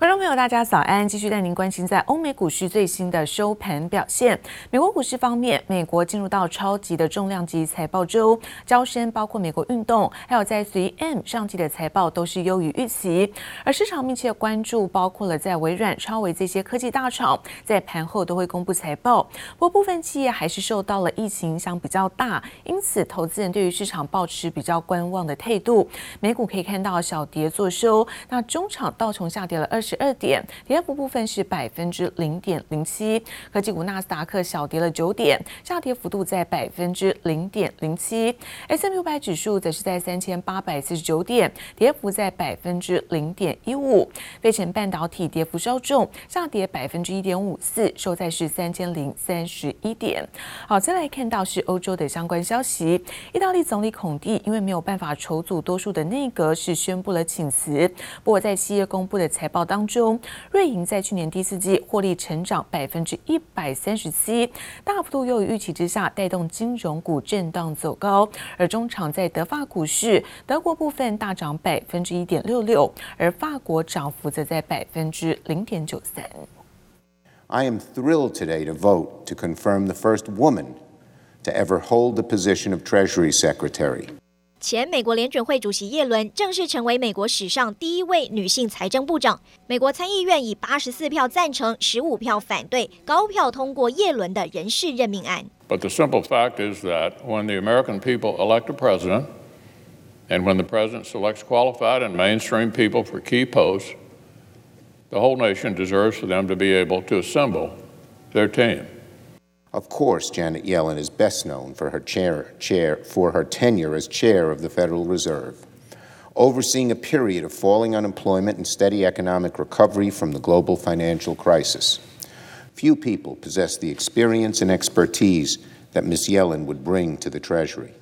观众朋友，大家早安！继续带您关心在欧美股市最新的收盘表现。美国股市方面，美国进入到超级的重量级财报周，交生包括美国运动，还有在 3M 上季的财报都是优于预期。而市场密切关注，包括了在微软、超微这些科技大厂，在盘后都会公布财报。不过部分企业还是受到了疫情影响比较大，因此投资人对于市场抱持比较观望的态度。美股可以看到小跌作收，那中场道琼下跌了二十。十二点，跌幅部分是百分之零点零七。科技股纳斯达克小跌了九点，下跌幅度在百分之零点零七。S&P 五百指数则是在三千八百四十九点，跌幅在百分之零点一五。费城半导体跌幅稍重，下跌百分之一点五四，收在是三千零三十一点。好，再来看到是欧洲的相关消息。意大利总理孔蒂因为没有办法筹组多数的内阁，是宣布了请辞。不过在七月公布的财报当中，瑞银在去年第四季获利成长百分之一百三十七，大幅度优于预期之下，带动金融股震荡走高。而中场在德法股市，德国部分大涨百分之一点六六，而法国涨幅则在百分之零点九三。I am thrilled today to vote to confirm the first woman to ever hold the position of Treasury Secretary. 前美国联准会主席叶伦正式成为美国史上第一位女性财政部长。美国参议院以八十四票赞成、十五票反对，高票通过叶伦的人事任命案。But the simple fact is that when the American people elect a president, and when the president selects qualified and mainstream people for key posts, the whole nation deserves for them to be able to assemble their team. Of course, Janet Yellen is best known for her chair, chair for her tenure as chair of the Federal Reserve, overseeing a period of falling unemployment and steady economic recovery from the global financial crisis. Few people possess the experience and expertise that Ms. Yellen would bring to the Treasury,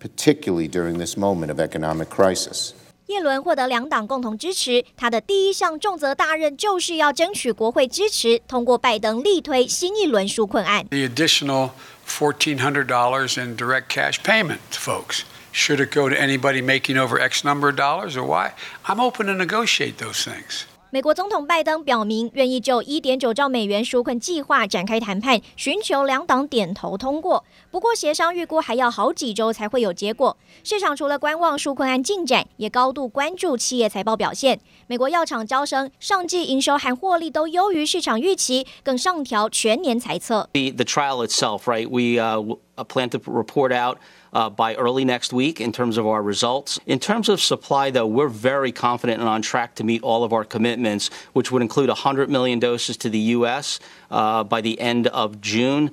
particularly during this moment of economic crisis. 叶伦获得两党共同支持，他的第一项重责大任就是要争取国会支持，通过拜登力推新一轮纾困案。The additional fourteen hundred dollars in direct cash payment, folks. Should it go to anybody making over X number of dollars or why? I'm open to negotiate those things. 美国总统拜登表明愿意就一点九兆美元纾困计划展开谈判，寻求两党点头通过。不过协商预估还要好几周才会有结果。市场除了观望纾困案进展，也高度关注企业财报表现。美国药厂招生上季营收和获利都优于市场预期，更上调全年财测。The the trial itself, right? We uh plan to report out. Uh, by early next week in terms of our results. In terms of supply, though, we're very confident and on track to meet all of our commitments, which would include 100 million doses to the U.S. Uh, by the end of June.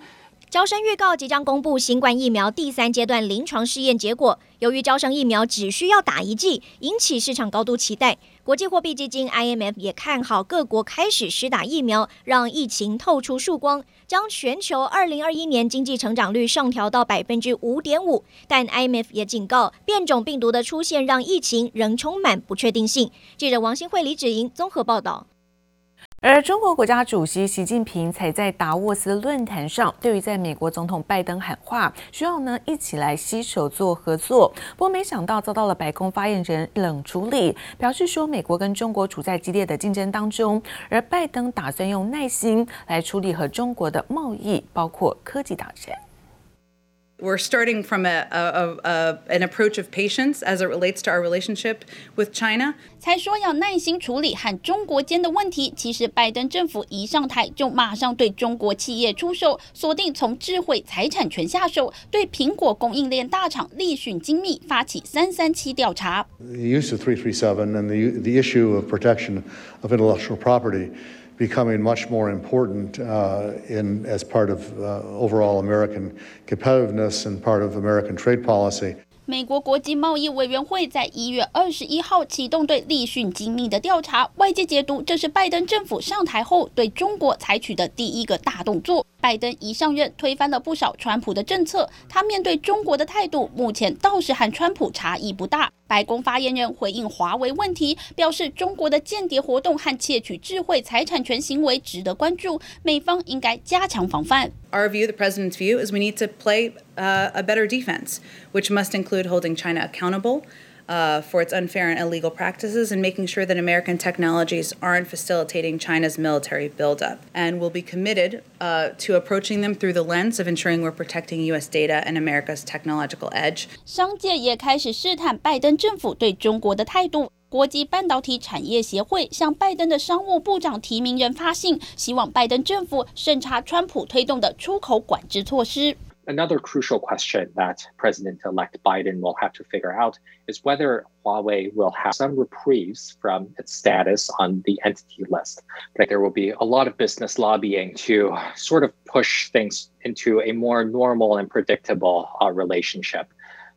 招生预告即将公布新冠疫苗第三阶段临床试验结果。由于招生疫苗只需要打一剂，引起市场高度期待。国际货币基金 IMF 也看好各国开始施打疫苗，让疫情透出曙光，将全球2021年经济成长率上调到百分之五点五。但 IMF 也警告，变种病毒的出现让疫情仍充满不确定性。记者王新慧、李芷莹综合报道。而中国国家主席习近平才在达沃斯论坛上，对于在美国总统拜登喊话，需要呢一起来携手做合作。不过没想到遭到了白宫发言人冷处理，表示说美国跟中国处在激烈的竞争当中，而拜登打算用耐心来处理和中国的贸易，包括科技大战。We're starting from a, a, a, an approach of patience as it relates to our relationship with China. 才说要耐心处理和中国间的问题。其实拜登政府一上台就马上对中国企业出手，锁定从智慧财产权下手，对苹果供应链大厂立讯精密发起三三七调查。The use of 337 and the, the issue of protection of intellectual property becoming much more important uh, in, as part of uh, overall American competitiveness and part of American trade policy. 美国国际贸易委员会在一月二十一号启动对立讯精密的调查，外界解读这是拜登政府上台后对中国采取的第一个大动作。拜登一上任，推翻了不少川普的政策。他面对中国的态度，目前倒是和川普差异不大。白宫发言人回应华为问题，表示中国的间谍活动和窃取智慧财产权行为值得关注，美方应该加强防范。Our view, the president's view, is we need to play a better defense, which must include holding China accountable. uh, for its unfair and illegal practices and making sure that American technologies aren't facilitating China's military buildup. And we'll be committed uh, to approaching them through the lens of ensuring we're protecting U.S. data and America's technological edge. 商界也开始试探拜登政府对中国的态度。国际半导体产业协会向拜登的商务部长提名人发信，希望拜登政府审查川普推动的出口管制措施。 Another crucial question that President-elect Biden will have to figure out is whether Huawei will have some reprieves from its status on the entity list. But there will be a lot of business lobbying to sort of push things into a more normal and predictable uh, relationship.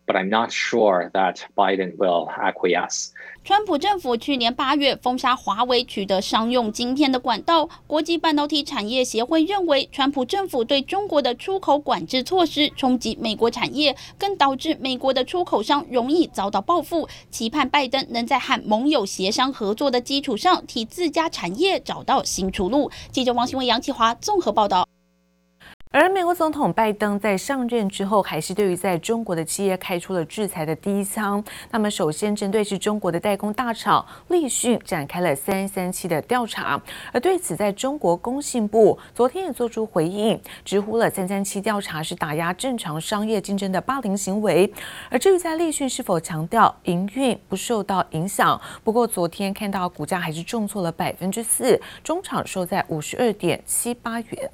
But I'm not sure that Biden will acquiesce. 川普政府去年八月封杀华为取得商用晶片的管道。国际半导体产业协会认为，川普政府对中国的出口管制措施冲击美国产业，更导致美国的出口商容易遭到报复。期盼拜登能在和盟友协商合作的基础上，替自家产业找到新出路。记者王新文、杨启华综合报道。而美国总统拜登在上任之后，还是对于在中国的企业开出了制裁的第一枪。那么，首先针对是中国的代工大厂立讯展开了三三七的调查。而对此，在中国工信部昨天也做出回应，直呼了三三七调查是打压正常商业竞争的霸凌行为。而至于在立讯是否强调营运不受到影响，不过昨天看到股价还是重挫了百分之四，中场收在五十二点七八元。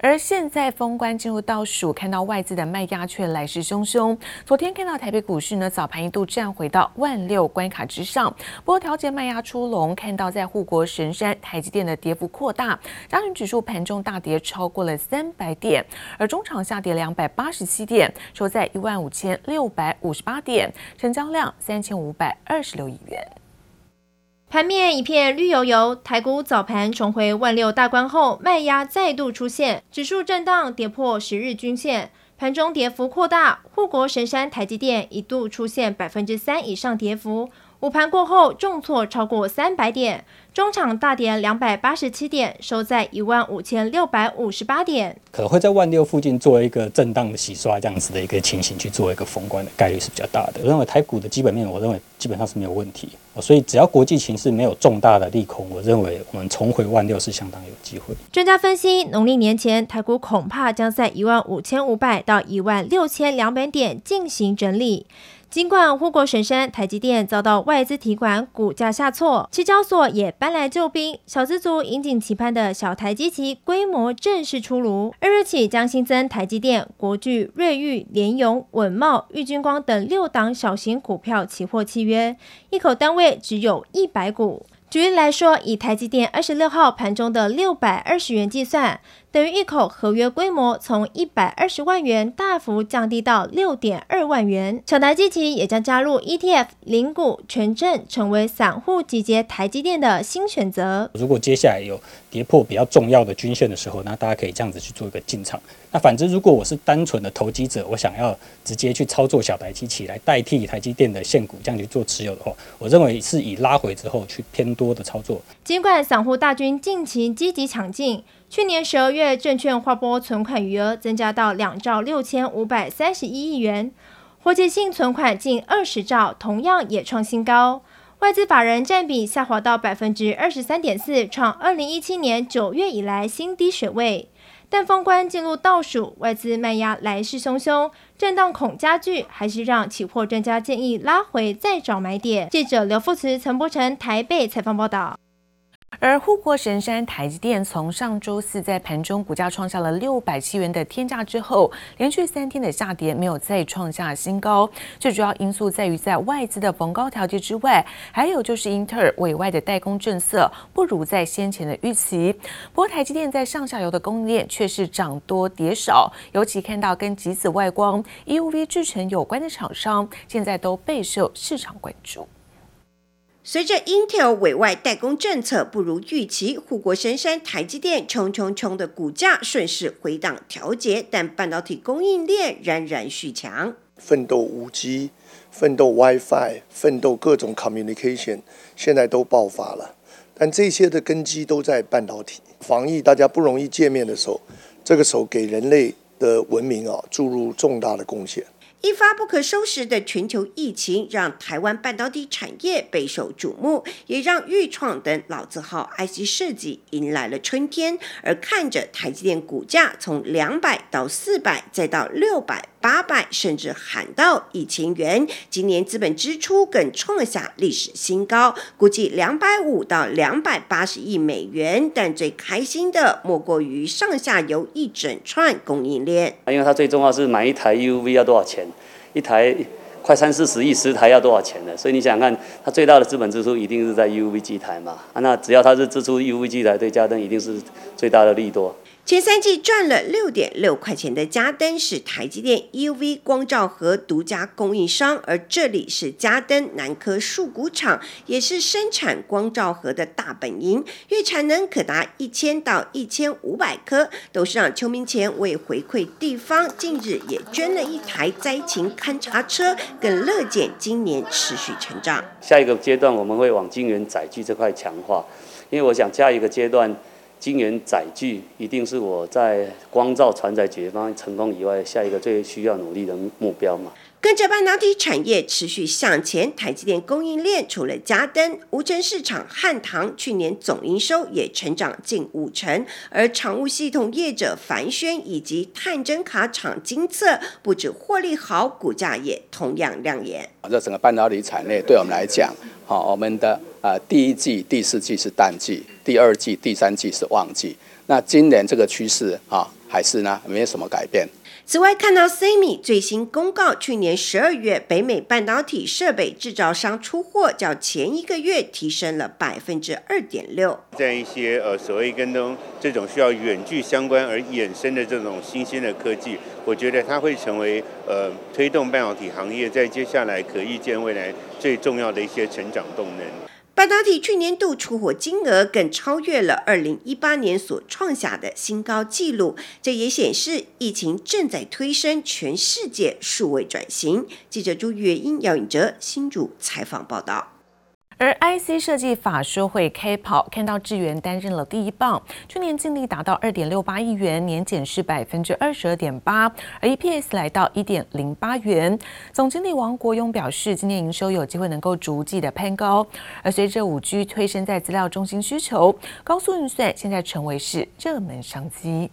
而现在封关进入倒数，看到外资的卖压却来势汹汹。昨天看到台北股市呢，早盘一度站回到万六关卡之上，不过调节卖压出笼，看到在护国神山台积电的跌幅扩大，加权指数盘中大跌超过了三百点，而中场下跌两百八十七点，收在一万五千六百五十八点，成交量三千五百二十六亿元。盘面一片绿油油，台股早盘重回万六大关后，卖压再度出现，指数震荡跌破十日均线，盘中跌幅扩大，护国神山台积电一度出现百分之三以上跌幅，午盘过后重挫超过三百点。中场大跌两百八十七点，收在一万五千六百五十八点。可能会在万六附近做一个震荡的洗刷，这样子的一个情形去做一个封关的概率是比较大的。我认为台股的基本面，我认为基本上是没有问题。所以只要国际形势没有重大的利空，我认为我们重回万六是相当有机会。专家分析，农历年前台股恐怕将在一万五千五百到一万六千两百点进行整理。尽管护国神山台积电遭到外资提款，股价下挫，期交所也搬来救兵，小资族引颈期盼的小台积期规模正式出炉，二日起将新增台积电、国巨、瑞昱、联咏、稳懋、玉晶光等六档小型股票期货契约，一口单位只有一百股。举例来说，以台积电二十六号盘中的六百二十元计算，等于一口合约规模从一百二十万元大幅降低到六点二万元。小台积期也将加入 ETF 零股权证，成为散户集结台积电的新选择。如果接下来有跌破比较重要的均线的时候，那大家可以这样子去做一个进场。那反之，如果我是单纯的投机者，我想要直接去操作小台积期来代替台积电的现股这样去做持有的话，我认为是以拉回之后去偏多的操作。尽管散户大军近期积极抢进，去年十二月证券划拨存款余额增加到两兆六千五百三十一亿元，活期性存款近二十兆，同样也创新高。外资法人占比下滑到百分之二十三点四，创二零一七年九月以来新低水位。但封关进入倒数，外资卖压来势汹汹，震荡恐加剧，还是让期货专家建议拉回再找买点。记者刘富慈、陈柏成台北采访报道。而护国神山台积电从上周四在盘中股价创下了六百七元的天价之后，连续三天的下跌没有再创下新高。最主要因素在于在外资的逢高调节之外，还有就是英特尔委外的代工政策不如在先前的预期。不过台积电在上下游的供应链却是涨多跌少，尤其看到跟极紫外光 EUV 制程有关的厂商，现在都备受市场关注。随着 Intel 委外代工政策不如预期，护国神山台积电冲冲冲的股价顺势回档调节，但半导体供应链仍然续强。奋斗五 G、奋斗 WiFi、奋斗各种 communication，现在都爆发了。但这些的根基都在半导体。防疫大家不容易见面的时候，这个时候给人类的文明啊注入重大的贡献。一发不可收拾的全球疫情让台湾半导体产业备受瞩目，也让裕创等老字号 IC 设计迎来了春天。而看着台积电股价从两百到四百，再到六百、八百，甚至喊到一千元，今年资本支出更创下历史新高，估计两百五到两百八十亿美元。但最开心的莫过于上下游一整串供应链，因为它最重要是买一台 UV 要多少钱。一台快三四十亿，十台要多少钱呢？所以你想想看，它最大的资本支出一定是在 UV 机台嘛？啊，那只要它是支出 UV 机台，对嘉登一定是最大的利多。前三季赚了六点六块钱的嘉登是台积电 EUV 光罩盒独家供应商，而这里是嘉登南科树谷厂，也是生产光罩盒的大本营，月产能可达一千到一千五百颗。董事长邱明乾为回馈地方，近日也捐了一台灾情勘察车，更乐见今年持续成长。下一个阶段我们会往晶圆载具这块强化，因为我想下一个阶段。晶圆载具一定是我在光照传载解决方案成功以外，下一个最需要努力的目标嘛。跟着半导体产业持续向前，台积电供应链除了嘉登、无尘市场汉唐去年总营收也成长近五成，而厂务系统业者凡轩以及探针卡厂金测不止获利好，股价也同样亮眼。这整个半导体产业对我们来讲，好，我们的呃第一季、第四季是淡季，第二季、第三季是旺季。那今年这个趋势啊，还是呢没有什么改变。此外，看到 SEMI 最新公告，去年十二月北美半导体设备制造商出货较前一个月提升了百分之二点六。在一些呃所谓跟踪这种需要远距相关而衍生的这种新兴的科技，我觉得它会成为呃推动半导体行业在接下来可预见未来最重要的一些成长动能。半导体去年度出货金额更超越了二零一八年所创下的新高纪录，这也显示疫情正在推升全世界数位转型。记者朱月英、姚颖哲新主采访报道。而 IC 设计法说会开跑，看到智原担任了第一棒，去年净利达到二点六八亿元，年减是百分之二十二点八，而 EPS 来到一点零八元。总经理王国勇表示，今年营收有机会能够逐季的攀高，而随着五 G 推升在资料中心需求，高速运算现在成为是热门商机。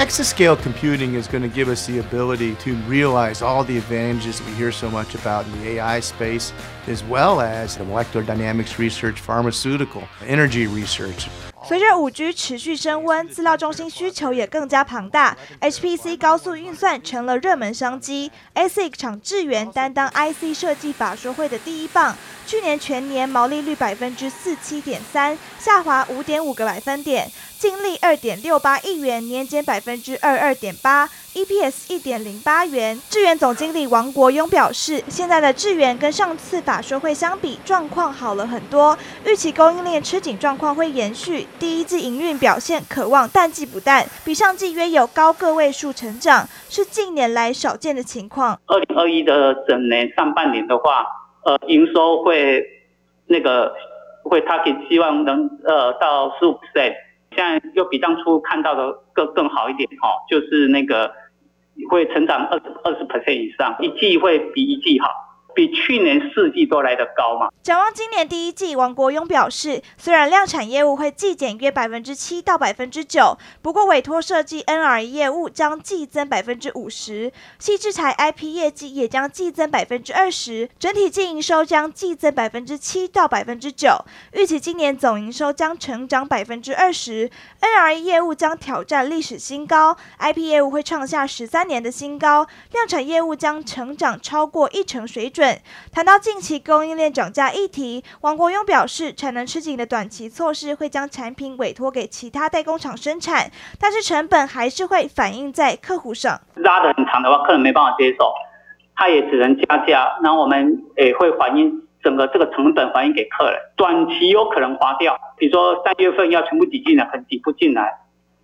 Exascale computing is going to give us the ability to realize all the advantages that we hear so much about in the AI space, as well as the molecular dynamics research, pharmaceutical, energy research. 随着五 G 持续升温，资料中心需求也更加庞大，HPC 高速运算成了热门商机。ASIC 厂智源担当 IC 设计法说会的第一棒，去年全年毛利率百分之四七点三，下滑五点五个百分点，净利二点六八亿元，年减百分之二二点八。EPS 一点零八元。智原总经理王国庸表示，现在的智原跟上次法说会相比，状况好了很多，预期供应链吃紧状况会延续。第一季营运表现可望淡季不淡，比上季约有高个位数成长，是近年来少见的情况。二零二一的整年上半年的话，呃，营收会那个会 target 希望能呃到十五 percent，现在又比当初看到的更更好一点哦，就是那个。会成长二十二十 percent 以上，一季会比一季好。比去年四季都来得高嘛？展望今年第一季，王国庸表示，虽然量产业务会季减约百分之七到百分之九，不过委托设计 NRE 业务将季增百分之五十，矽智财 IP 业绩也将季增百分之二十，整体净营收将季增百分之七到百分之九，预期今年总营收将成长百分之二十，NRE 业务将挑战历史新高，IP 业务会创下十三年的新高，量产业务将成长超过一成水准。谈到近期供应链涨价议题，王国庸表示，产能吃紧的短期措施会将产品委托给其他代工厂生产，但是成本还是会反映在客户上。拉得很长的话，客人没办法接受，他也只能加价。那我们也会反映整个这个成本反映给客人，短期有可能滑掉，比如说三月份要全部挤进来，很挤不进来，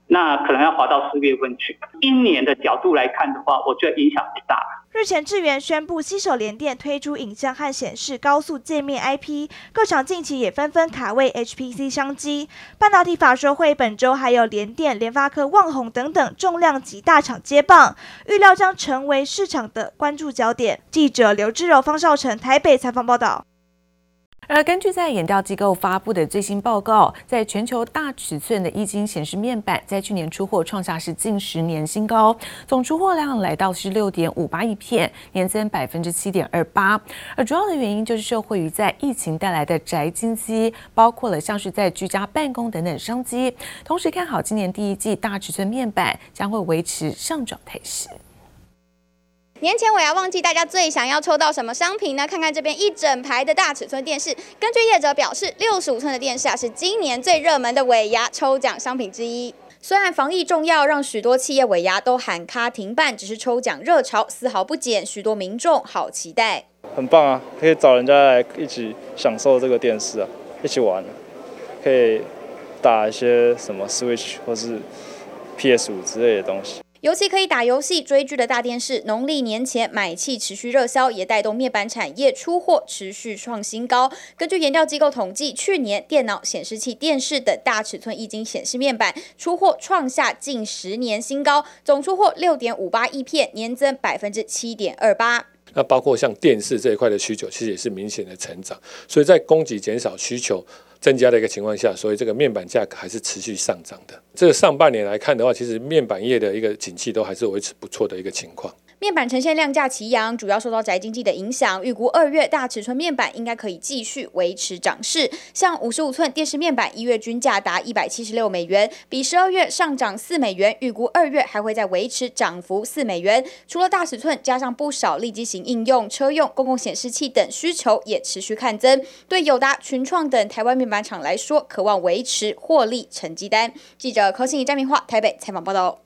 那可能要滑到四月份去。今年的角度来看的话，我觉得影响不大。日前智源宣布携手联电推出影像和显示高速界面 IP，各厂近期也纷纷卡位 HPC 商机。半导体法说会本周还有联电、联发科、旺宏等等重量级大厂接棒，预料将成为市场的关注焦点。记者刘志柔、方少成台北采访报道。而根据在研调机构发布的最新报告，在全球大尺寸的液晶显示面板在去年出货创下是近十年新高，总出货量来到是六点五八亿片，年增百分之七点二八。而主要的原因就是受惠于在疫情带来的宅经济，包括了像是在居家办公等等商机。同时看好今年第一季大尺寸面板将会维持上涨态势。年前尾牙忘记，大家最想要抽到什么商品呢？看看这边一整排的大尺寸电视。根据业者表示，六十五寸的电视啊是今年最热门的尾牙抽奖商品之一。虽然防疫重要，让许多企业尾牙都喊卡停办，只是抽奖热潮丝毫不减，许多民众好期待。很棒啊，可以找人家来一起享受这个电视啊，一起玩，可以打一些什么 Switch 或是 PS 五之类的东西。尤其可以打游戏、追剧的大电视，农历年前买气持续热销，也带动面板产业出货持续创新高。根据研调机构统计，去年电脑、显示器、电视等大尺寸液晶显示面板出货创下近十年新高，总出货六点五八亿片，年增百分之七点二八。那包括像电视这一块的需求，其实也是明显的成长。所以在供给减少、需求增加的一个情况下，所以这个面板价格还是持续上涨的。这个上半年来看的话，其实面板业的一个景气都还是维持不错的一个情况。面板呈现量价齐扬，主要受到宅经济的影响。预估二月大尺寸面板应该可以继续维持涨势。像五十五寸电视面板，一月均价达一百七十六美元，比十二月上涨四美元。预估二月还会再维持涨幅四美元。除了大尺寸，加上不少立基型应用、车用、公共显示器等需求也持续看增。对友达、群创等台湾面板厂来说，渴望维持获利成绩单。记者柯信怡、张明化台北采访报道。